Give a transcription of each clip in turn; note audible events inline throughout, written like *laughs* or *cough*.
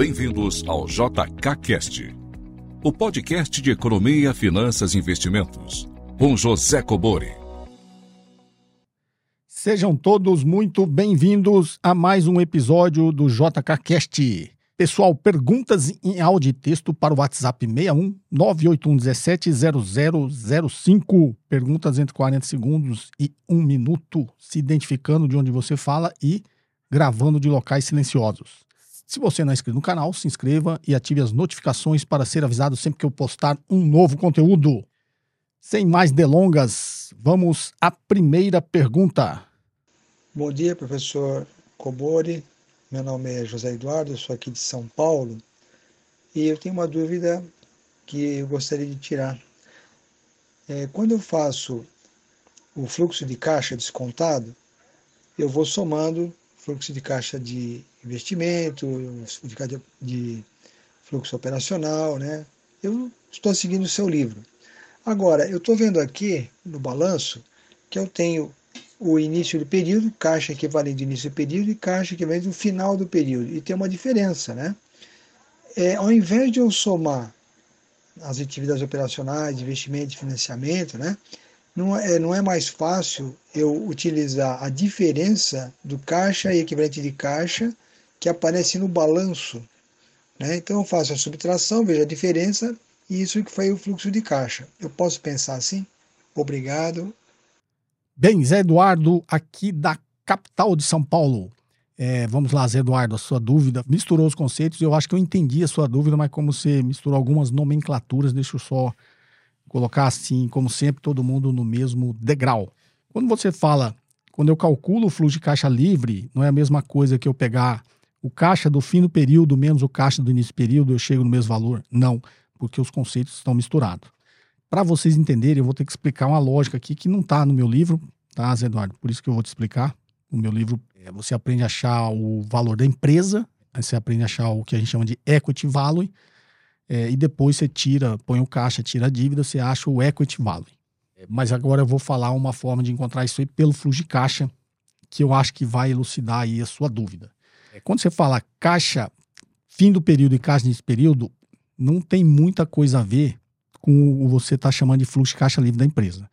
Bem-vindos ao JKCast, o podcast de economia, finanças e investimentos, com José Cobori. Sejam todos muito bem-vindos a mais um episódio do JKCast. Pessoal, perguntas em áudio e texto para o WhatsApp 61 981 17 0005. Perguntas entre 40 segundos e 1 minuto, se identificando de onde você fala e gravando de locais silenciosos. Se você não é inscrito no canal, se inscreva e ative as notificações para ser avisado sempre que eu postar um novo conteúdo. Sem mais delongas, vamos à primeira pergunta. Bom dia, professor Cobori. Meu nome é José Eduardo, sou aqui de São Paulo e eu tenho uma dúvida que eu gostaria de tirar. É, quando eu faço o fluxo de caixa descontado, eu vou somando fluxo de caixa de investimento, de, de fluxo operacional, né? Eu estou seguindo o seu livro. Agora, eu estou vendo aqui no balanço que eu tenho o início do período, caixa equivalente do início do período e caixa equivalente do final do período. E tem uma diferença, né? É, ao invés de eu somar as atividades operacionais, de investimento, de financiamento, né? Não é, não é mais fácil eu utilizar a diferença do caixa e equivalente de caixa que aparece no balanço. Né? Então eu faço a subtração, vejo a diferença e isso que foi o fluxo de caixa. Eu posso pensar assim? Obrigado, Bem, Zé Eduardo, aqui da capital de São Paulo. É, vamos lá, Zé Eduardo, a sua dúvida. Misturou os conceitos, eu acho que eu entendi a sua dúvida, mas como você misturou algumas nomenclaturas, deixa eu só colocar assim, como sempre, todo mundo no mesmo degrau. Quando você fala, quando eu calculo o fluxo de caixa livre, não é a mesma coisa que eu pegar o caixa do fim do período menos o caixa do início do período, eu chego no mesmo valor? Não, porque os conceitos estão misturados. Para vocês entenderem, eu vou ter que explicar uma lógica aqui que não está no meu livro, tá, Zé Eduardo? Por isso que eu vou te explicar. O meu livro, é, você aprende a achar o valor da empresa, aí você aprende a achar o que a gente chama de equity value, é, e depois você tira, põe o caixa, tira a dívida, você acha o equity value. É, mas agora eu vou falar uma forma de encontrar isso aí pelo fluxo de caixa, que eu acho que vai elucidar aí a sua dúvida. É, quando você fala caixa fim do período e caixa nesse período, não tem muita coisa a ver com o você está chamando de fluxo de caixa livre da empresa.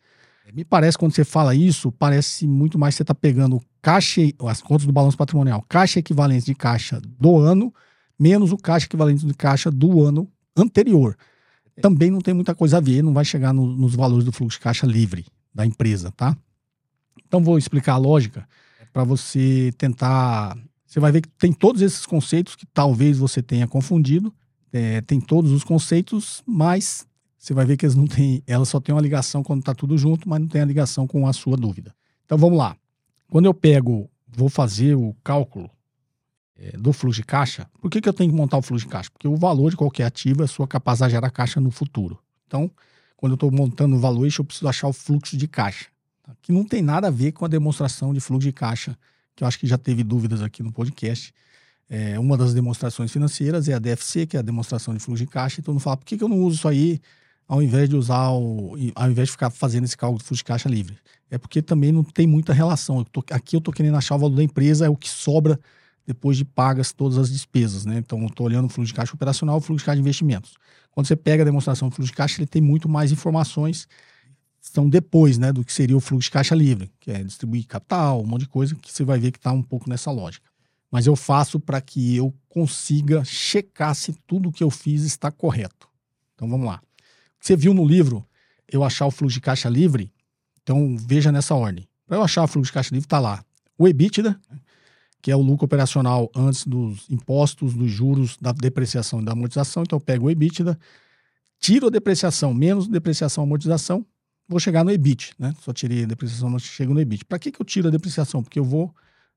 Me parece, quando você fala isso, parece muito mais que você está pegando caixa, as contas do balanço patrimonial, caixa equivalente de caixa do ano, menos o caixa equivalente de caixa do ano anterior. Também não tem muita coisa a ver, não vai chegar no, nos valores do fluxo de caixa livre da empresa, tá? Então vou explicar a lógica para você tentar. Você vai ver que tem todos esses conceitos que talvez você tenha confundido. É, tem todos os conceitos, mas você vai ver que elas não têm, elas só têm uma ligação quando está tudo junto, mas não tem a ligação com a sua dúvida. Então vamos lá. Quando eu pego, vou fazer o cálculo do fluxo de caixa, por que, que eu tenho que montar o fluxo de caixa? Porque o valor de qualquer ativo é sua capacidade de gerar caixa no futuro. Então, quando eu estou montando o valor, eu preciso achar o fluxo de caixa, tá? que não tem nada a ver com a demonstração de fluxo de caixa, que eu acho que já teve dúvidas aqui no podcast. É, uma das demonstrações financeiras é a DFC, que é a demonstração de fluxo de caixa. Então, não fala, por que, que eu não uso isso aí? ao invés de usar o. ao invés de ficar fazendo esse cálculo de fluxo de caixa livre. É porque também não tem muita relação. Eu tô, aqui eu estou querendo achar o valor da empresa, é o que sobra depois de pagas todas as despesas, né? Então, estou olhando o fluxo de caixa operacional o fluxo de caixa de investimentos. Quando você pega a demonstração do fluxo de caixa, ele tem muito mais informações, são depois, né, do que seria o fluxo de caixa livre, que é distribuir capital, um monte de coisa, que você vai ver que está um pouco nessa lógica. Mas eu faço para que eu consiga checar se tudo que eu fiz está correto. Então, vamos lá você viu no livro eu achar o fluxo de caixa livre, então veja nessa ordem. Para eu achar o fluxo de caixa livre, está lá o EBITDA, que é o lucro operacional antes dos impostos, dos juros, da depreciação e da amortização. Então eu pego o EBITDA, tiro a depreciação, menos depreciação e amortização, vou chegar no EBIT, né? Só tirei a depreciação, mas chego no EBIT. Para que, que eu tiro a depreciação? Porque eu vou,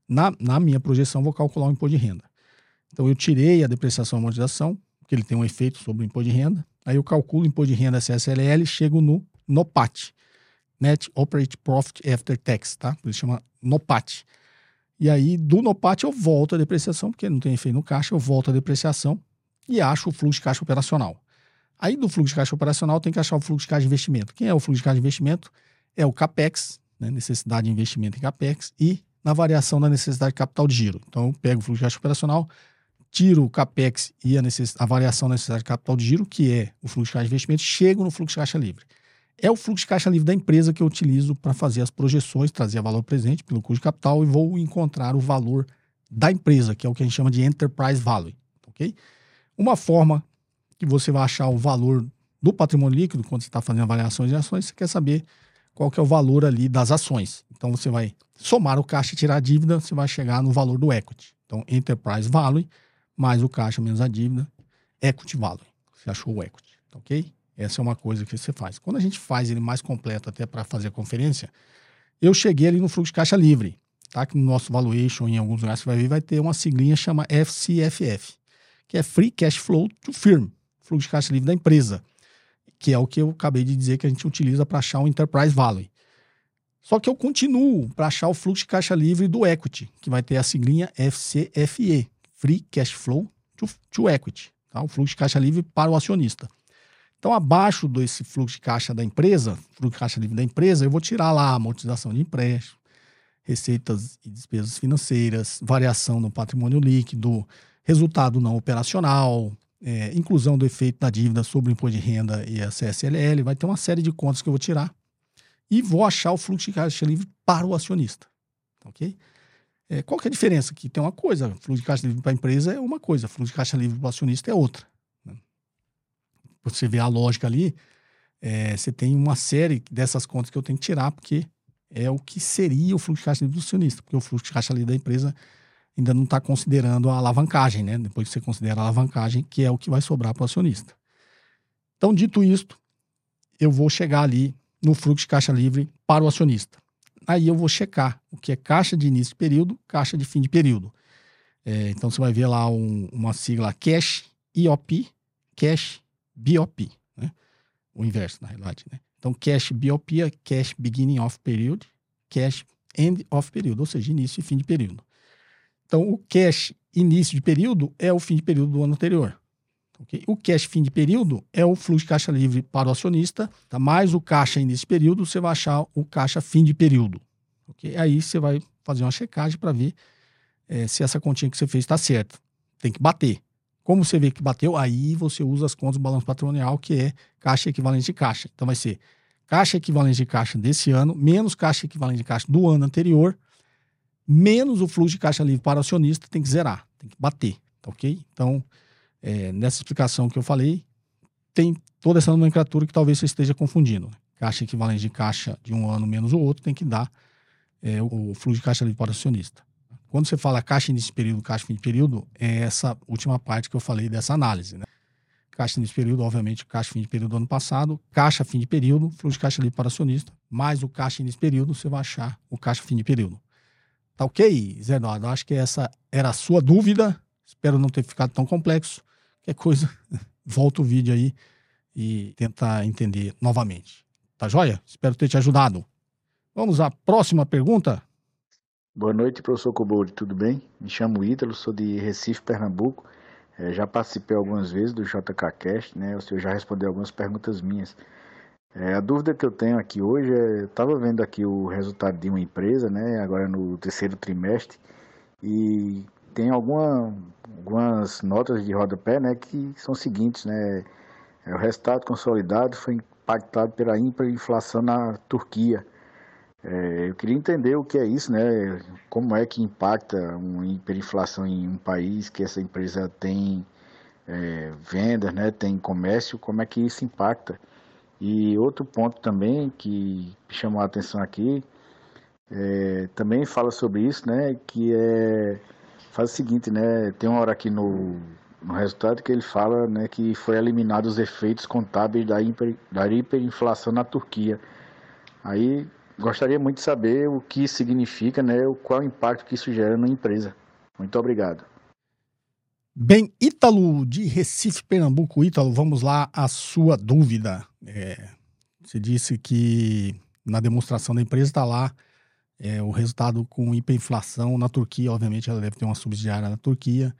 na, na minha projeção, vou calcular o imposto de renda. Então eu tirei a depreciação e amortização, porque ele tem um efeito sobre o imposto de renda. Aí eu calculo o imposto de renda CSLL chego no NOPAT, Net Operating Profit After Tax, tá? Ele chama NOPAT. E aí, do NOPAT, eu volto a depreciação, porque não tem efeito no caixa, eu volto a depreciação e acho o fluxo de caixa operacional. Aí, do fluxo de caixa operacional, tem que achar o fluxo de caixa de investimento. Quem é o fluxo de caixa de investimento? É o CAPEX, né? necessidade de investimento em CAPEX, e na variação da necessidade de capital de giro. Então, eu pego o fluxo de caixa operacional, tiro o CAPEX e a, necess... a variação necessária de capital de giro, que é o fluxo de caixa de investimento, chego no fluxo de caixa livre. É o fluxo de caixa livre da empresa que eu utilizo para fazer as projeções, trazer valor presente pelo custo de capital e vou encontrar o valor da empresa, que é o que a gente chama de enterprise value, ok? Uma forma que você vai achar o valor do patrimônio líquido quando você está fazendo avaliações de ações, você quer saber qual que é o valor ali das ações. Então você vai somar o caixa e tirar a dívida, você vai chegar no valor do equity. Então enterprise value mais o caixa menos a dívida, equity value. Você achou o equity, ok? Essa é uma coisa que você faz. Quando a gente faz ele mais completo até para fazer a conferência, eu cheguei ali no fluxo de caixa livre, tá? Que no nosso valuation, em alguns lugares você vai ver, vai ter uma siglinha chama FCFF, que é Free Cash Flow to Firm, fluxo de caixa livre da empresa, que é o que eu acabei de dizer que a gente utiliza para achar o Enterprise Value. Só que eu continuo para achar o fluxo de caixa livre do equity, que vai ter a siglinha FCFE, Free Cash Flow to, to Equity, tá? o fluxo de caixa livre para o acionista. Então, abaixo desse fluxo de caixa da empresa, fluxo de caixa livre da empresa, eu vou tirar lá a amortização de empréstimo, receitas e despesas financeiras, variação no patrimônio líquido, resultado não operacional, é, inclusão do efeito da dívida sobre o imposto de renda e a CSLL, vai ter uma série de contas que eu vou tirar e vou achar o fluxo de caixa livre para o acionista, ok? É, qual que é a diferença? Que tem uma coisa, fluxo de caixa livre para a empresa é uma coisa, fluxo de caixa livre para o acionista é outra você vê a lógica ali, é, você tem uma série dessas contas que eu tenho que tirar, porque é o que seria o fluxo de caixa livre do acionista, porque o fluxo de caixa livre da empresa ainda não está considerando a alavancagem, né? Depois que você considera a alavancagem, que é o que vai sobrar para o acionista. Então, dito isto, eu vou chegar ali no fluxo de caixa livre para o acionista. Aí eu vou checar o que é caixa de início de período, caixa de fim de período. É, então você vai ver lá um, uma sigla cash IOP, cash BOP, né? O inverso, na realidade, né? Então, cash BOP é cash beginning of period, cash end of period, ou seja, início e fim de período. Então, o cash início de período é o fim de período do ano anterior. Okay? O cash fim de período é o fluxo de caixa livre para o acionista, tá? mais o caixa início de período, você vai achar o caixa fim de período. Okay? Aí você vai fazer uma checagem para ver é, se essa continha que você fez está certa. Tem que bater. Como você vê que bateu, aí você usa as contas do balanço patrimonial, que é caixa equivalente de caixa. Então vai ser caixa equivalente de caixa desse ano, menos caixa equivalente de caixa do ano anterior, menos o fluxo de caixa livre para o acionista, tem que zerar, tem que bater, tá ok? Então, é, nessa explicação que eu falei, tem toda essa nomenclatura que talvez você esteja confundindo. Caixa equivalente de caixa de um ano menos o outro tem que dar é, o fluxo de caixa livre para o acionista. Quando você fala caixa início de período, caixa fim de período, é essa última parte que eu falei dessa análise, né? Caixa início de período, obviamente, caixa fim de período do ano passado, caixa fim de período, fluxo de caixa livre para acionista, mais o caixa início de período, você vai achar o caixa fim de período. Tá ok, Zé Eduardo? Acho que essa era a sua dúvida. Espero não ter ficado tão complexo. Qualquer coisa, *laughs* volta o vídeo aí e tenta entender novamente. Tá joia? Espero ter te ajudado. Vamos à próxima pergunta. Boa noite, professor Cobori, tudo bem? Me chamo Ítalo, sou de Recife, Pernambuco. É, já participei algumas vezes do JKCast, né? O senhor já respondeu algumas perguntas minhas. É, a dúvida que eu tenho aqui hoje é, estava vendo aqui o resultado de uma empresa, né? Agora no terceiro trimestre e tem alguma, algumas notas de rodapé, né? Que são seguintes, né? É, o resultado consolidado foi impactado pela hiperinflação na Turquia. É, eu queria entender o que é isso, né? Como é que impacta uma hiperinflação em um país que essa empresa tem é, vendas, né? Tem comércio, como é que isso impacta? E outro ponto também que chamou a atenção aqui, é, também fala sobre isso, né? Que é faz o seguinte, né? Tem uma hora aqui no, no resultado que ele fala, né? Que foi eliminado os efeitos contábeis da, hiper, da hiperinflação na Turquia. Aí Gostaria muito de saber o que significa, né, qual o impacto que isso gera na empresa. Muito obrigado. Bem, Ítalo de Recife, Pernambuco. Ítalo, vamos lá a sua dúvida. É, você disse que na demonstração da empresa está lá é, o resultado com hiperinflação na Turquia. Obviamente, ela deve ter uma subsidiária na Turquia.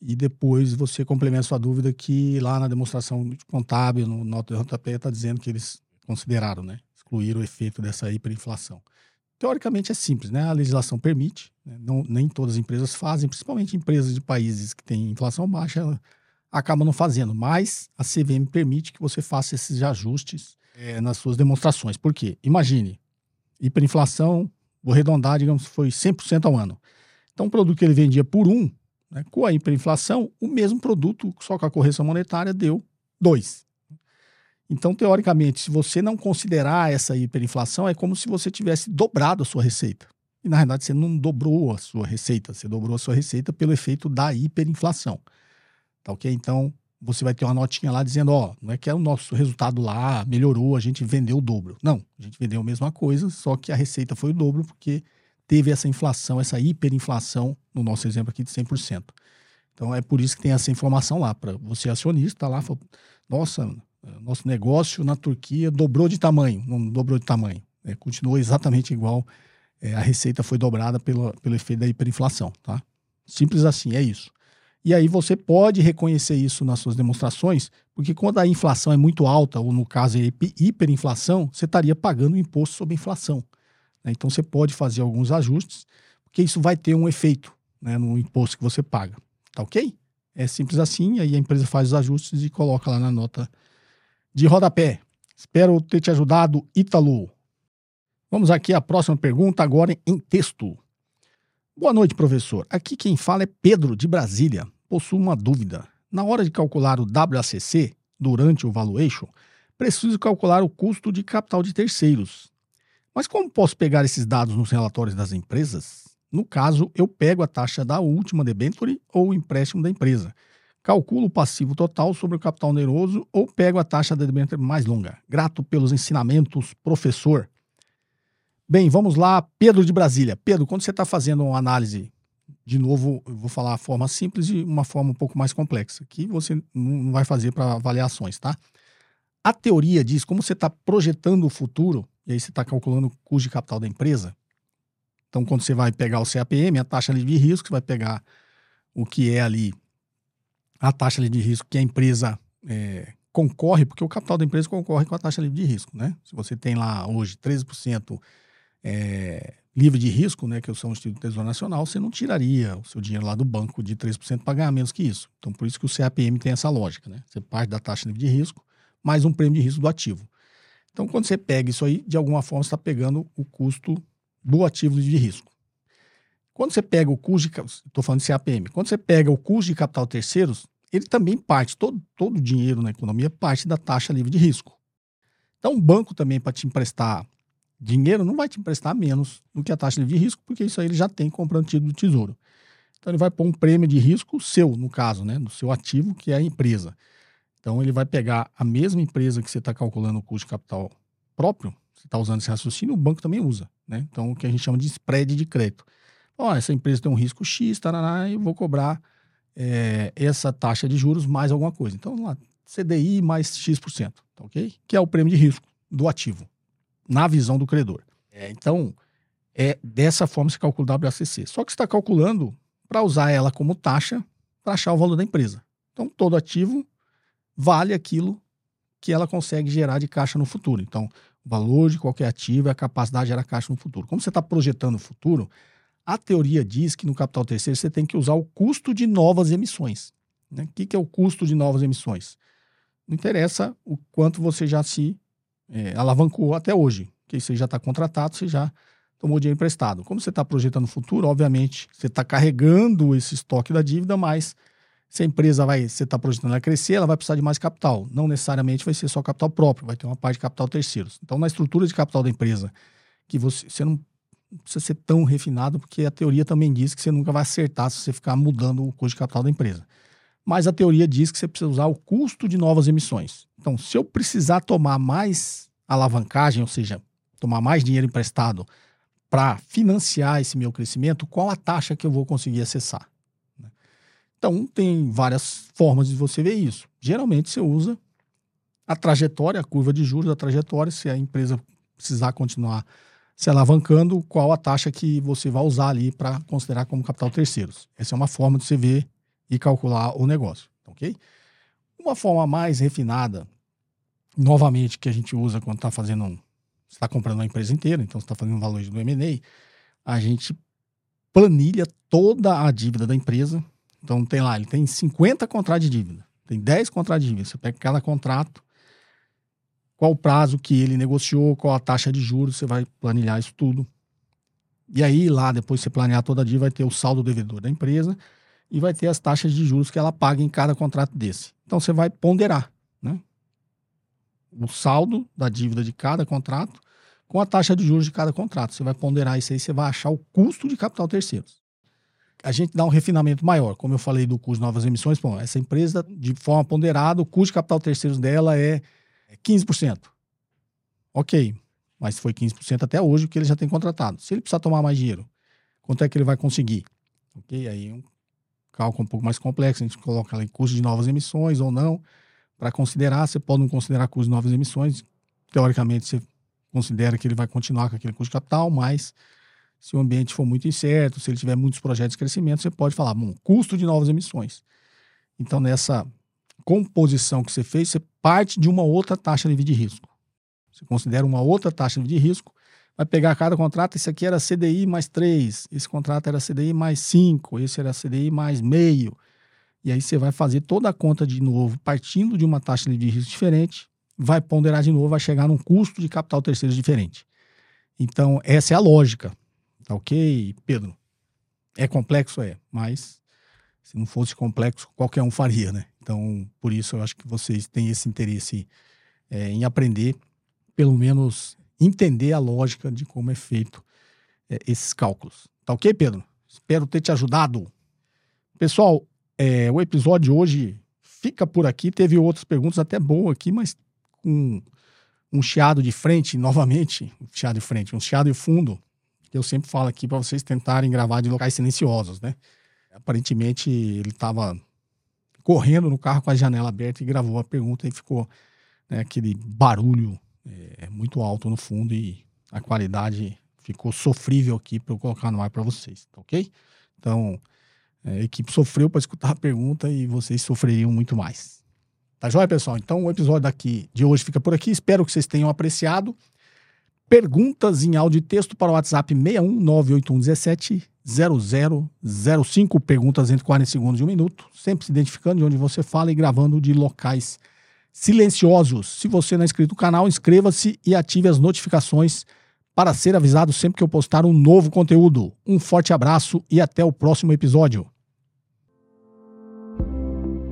E depois você complementa sua dúvida que lá na demonstração contábil, no nota de JP, está dizendo que eles consideraram, né? Excluir o efeito dessa hiperinflação. teoricamente é simples, né? A legislação permite, né? não, nem todas as empresas fazem, principalmente empresas de países que têm inflação baixa, acabam não fazendo, mas a CVM permite que você faça esses ajustes é, nas suas demonstrações. Por quê? Imagine, hiperinflação, vou arredondar, digamos, foi 100% ao ano. Então, um produto que ele vendia por um, né, com a hiperinflação, o mesmo produto, só com a correção monetária, deu dois. Então, teoricamente, se você não considerar essa hiperinflação, é como se você tivesse dobrado a sua receita. E, na verdade, você não dobrou a sua receita, você dobrou a sua receita pelo efeito da hiperinflação. Tá ok? Então, você vai ter uma notinha lá dizendo, ó, não é que é o nosso resultado lá melhorou, a gente vendeu o dobro. Não, a gente vendeu a mesma coisa, só que a receita foi o dobro porque teve essa inflação, essa hiperinflação, no nosso exemplo aqui, de 100%. Então, é por isso que tem essa informação lá, para você acionista, tá lá, fala, nossa, nosso negócio na Turquia dobrou de tamanho, não dobrou de tamanho, é, continuou exatamente igual, é, a receita foi dobrada pelo, pelo efeito da hiperinflação, tá? Simples assim, é isso. E aí você pode reconhecer isso nas suas demonstrações, porque quando a inflação é muito alta, ou no caso é hiperinflação, você estaria pagando imposto sobre inflação. Né? Então você pode fazer alguns ajustes, porque isso vai ter um efeito né, no imposto que você paga. Tá ok? É simples assim, aí a empresa faz os ajustes e coloca lá na nota de rodapé. Espero ter te ajudado, Ítalo. Vamos aqui à próxima pergunta, agora em texto. Boa noite, professor. Aqui quem fala é Pedro, de Brasília. Possuo uma dúvida. Na hora de calcular o WACC, durante o valuation, preciso calcular o custo de capital de terceiros. Mas como posso pegar esses dados nos relatórios das empresas? No caso, eu pego a taxa da última debenture ou empréstimo da empresa calculo o passivo total sobre o capital oneroso ou pego a taxa de debênture mais longa. Grato pelos ensinamentos, professor. Bem, vamos lá, Pedro de Brasília. Pedro, quando você está fazendo uma análise, de novo, eu vou falar a forma simples e uma forma um pouco mais complexa, que você não vai fazer para avaliações, tá? A teoria diz, como você está projetando o futuro, e aí você está calculando o custo de capital da empresa, então quando você vai pegar o CAPM, a taxa de risco, você vai pegar o que é ali a taxa de risco que a empresa é, concorre, porque o capital da empresa concorre com a taxa livre de risco, né? Se você tem lá hoje 13% é, livre de risco, né, que eu sou um Instituto Tesouro Nacional, você não tiraria o seu dinheiro lá do banco de 3% para ganhar menos que isso. Então, por isso que o CAPM tem essa lógica, né? Você parte da taxa livre de risco mais um prêmio de risco do ativo. Então, quando você pega isso aí, de alguma forma, você está pegando o custo do ativo de risco. Quando você pega o custo de. Estou falando de CAPM. Quando você pega o custo de capital terceiros, ele também parte, todo, todo o dinheiro na economia parte da taxa livre de risco. Então, o banco também, para te emprestar dinheiro, não vai te emprestar menos do que a taxa livre de risco, porque isso aí ele já tem comprando título do tesouro. Então, ele vai pôr um prêmio de risco seu, no caso, né, do seu ativo, que é a empresa. Então, ele vai pegar a mesma empresa que você está calculando o custo de capital próprio, você está usando esse raciocínio, o banco também usa. Né? Então, o que a gente chama de spread de crédito. Ó, essa empresa tem um risco X, taraná, e vou cobrar é, essa taxa de juros mais alguma coisa. Então, lá, CDI mais X%, tá ok? Que é o prêmio de risco do ativo, na visão do credor. É, então, é dessa forma que se calcula o WACC. Só que está calculando para usar ela como taxa para achar o valor da empresa. Então, todo ativo vale aquilo que ela consegue gerar de caixa no futuro. Então, o valor de qualquer ativo é a capacidade de gerar caixa no futuro. Como você está projetando o futuro, a teoria diz que no capital terceiro você tem que usar o custo de novas emissões. Né? O que, que é o custo de novas emissões? Não interessa o quanto você já se é, alavancou até hoje, que você já está contratado, você já tomou dinheiro emprestado. Como você está projetando o futuro, obviamente, você está carregando esse estoque da dívida, mas se a empresa vai, você está projetando ela crescer, ela vai precisar de mais capital. Não necessariamente vai ser só capital próprio, vai ter uma parte de capital terceiros. Então, na estrutura de capital da empresa, que você, você não precisa ser tão refinado, porque a teoria também diz que você nunca vai acertar se você ficar mudando o custo de capital da empresa. Mas a teoria diz que você precisa usar o custo de novas emissões. Então, se eu precisar tomar mais alavancagem, ou seja, tomar mais dinheiro emprestado para financiar esse meu crescimento, qual a taxa que eu vou conseguir acessar? Né? Então, tem várias formas de você ver isso. Geralmente, você usa a trajetória, a curva de juros da trajetória, se a empresa precisar continuar se alavancando, qual a taxa que você vai usar ali para considerar como capital terceiros. Essa é uma forma de você ver e calcular o negócio, ok? Uma forma mais refinada, novamente, que a gente usa quando está fazendo você está comprando uma empresa inteira, então você está fazendo um valor do M&A, a gente planilha toda a dívida da empresa. Então tem lá, ele tem 50 contratos de dívida, tem 10 contratos de dívida. Você pega cada contrato, qual o prazo que ele negociou, qual a taxa de juros, você vai planilhar isso tudo. E aí lá, depois você planear toda a dívida, vai ter o saldo devedor da empresa e vai ter as taxas de juros que ela paga em cada contrato desse. Então você vai ponderar, né? O saldo da dívida de cada contrato com a taxa de juros de cada contrato. Você vai ponderar isso aí, você vai achar o custo de capital terceiros. A gente dá um refinamento maior, como eu falei do custo de novas emissões, bom, essa empresa, de forma ponderada, o custo de capital terceiros dela é 15%. Ok, mas foi 15% até hoje, que ele já tem contratado. Se ele precisar tomar mais dinheiro, quanto é que ele vai conseguir? Ok, aí é um cálculo um pouco mais complexo, a gente coloca ali custo de novas emissões ou não, para considerar, você pode não considerar custo de novas emissões, teoricamente você considera que ele vai continuar com aquele custo de capital, mas se o ambiente for muito incerto, se ele tiver muitos projetos de crescimento, você pode falar, bom, custo de novas emissões. Então, nessa composição que você fez, você parte de uma outra taxa livre de risco. Você considera uma outra taxa de risco, vai pegar cada contrato, esse aqui era CDI mais 3, esse contrato era CDI mais 5, esse era CDI mais meio. E aí você vai fazer toda a conta de novo, partindo de uma taxa de risco diferente, vai ponderar de novo, vai chegar num custo de capital terceiro diferente. Então, essa é a lógica. Tá ok, Pedro? É complexo? É, mas se não fosse complexo, qualquer um faria, né? Então, por isso eu acho que vocês têm esse interesse é, em aprender, pelo menos entender a lógica de como é feito é, esses cálculos. Tá ok, Pedro? Espero ter te ajudado. Pessoal, é, o episódio hoje fica por aqui. Teve outras perguntas até boas aqui, mas com um chiado de frente, novamente, um chiado de frente, um chiado de fundo, que eu sempre falo aqui para vocês tentarem gravar de locais silenciosos, né? Aparentemente ele estava correndo no carro com a janela aberta e gravou a pergunta e ficou né, aquele barulho é, muito alto no fundo e a qualidade ficou sofrível aqui para eu colocar no ar para vocês, tá ok? Então, é, a equipe sofreu para escutar a pergunta e vocês sofreriam muito mais. Tá joia, pessoal? Então o episódio daqui de hoje fica por aqui. Espero que vocês tenham apreciado. Perguntas em áudio e texto para o WhatsApp 6198117 0005. Perguntas entre 40 segundos e um minuto. Sempre se identificando de onde você fala e gravando de locais silenciosos. Se você não é inscrito no canal, inscreva-se e ative as notificações para ser avisado sempre que eu postar um novo conteúdo. Um forte abraço e até o próximo episódio.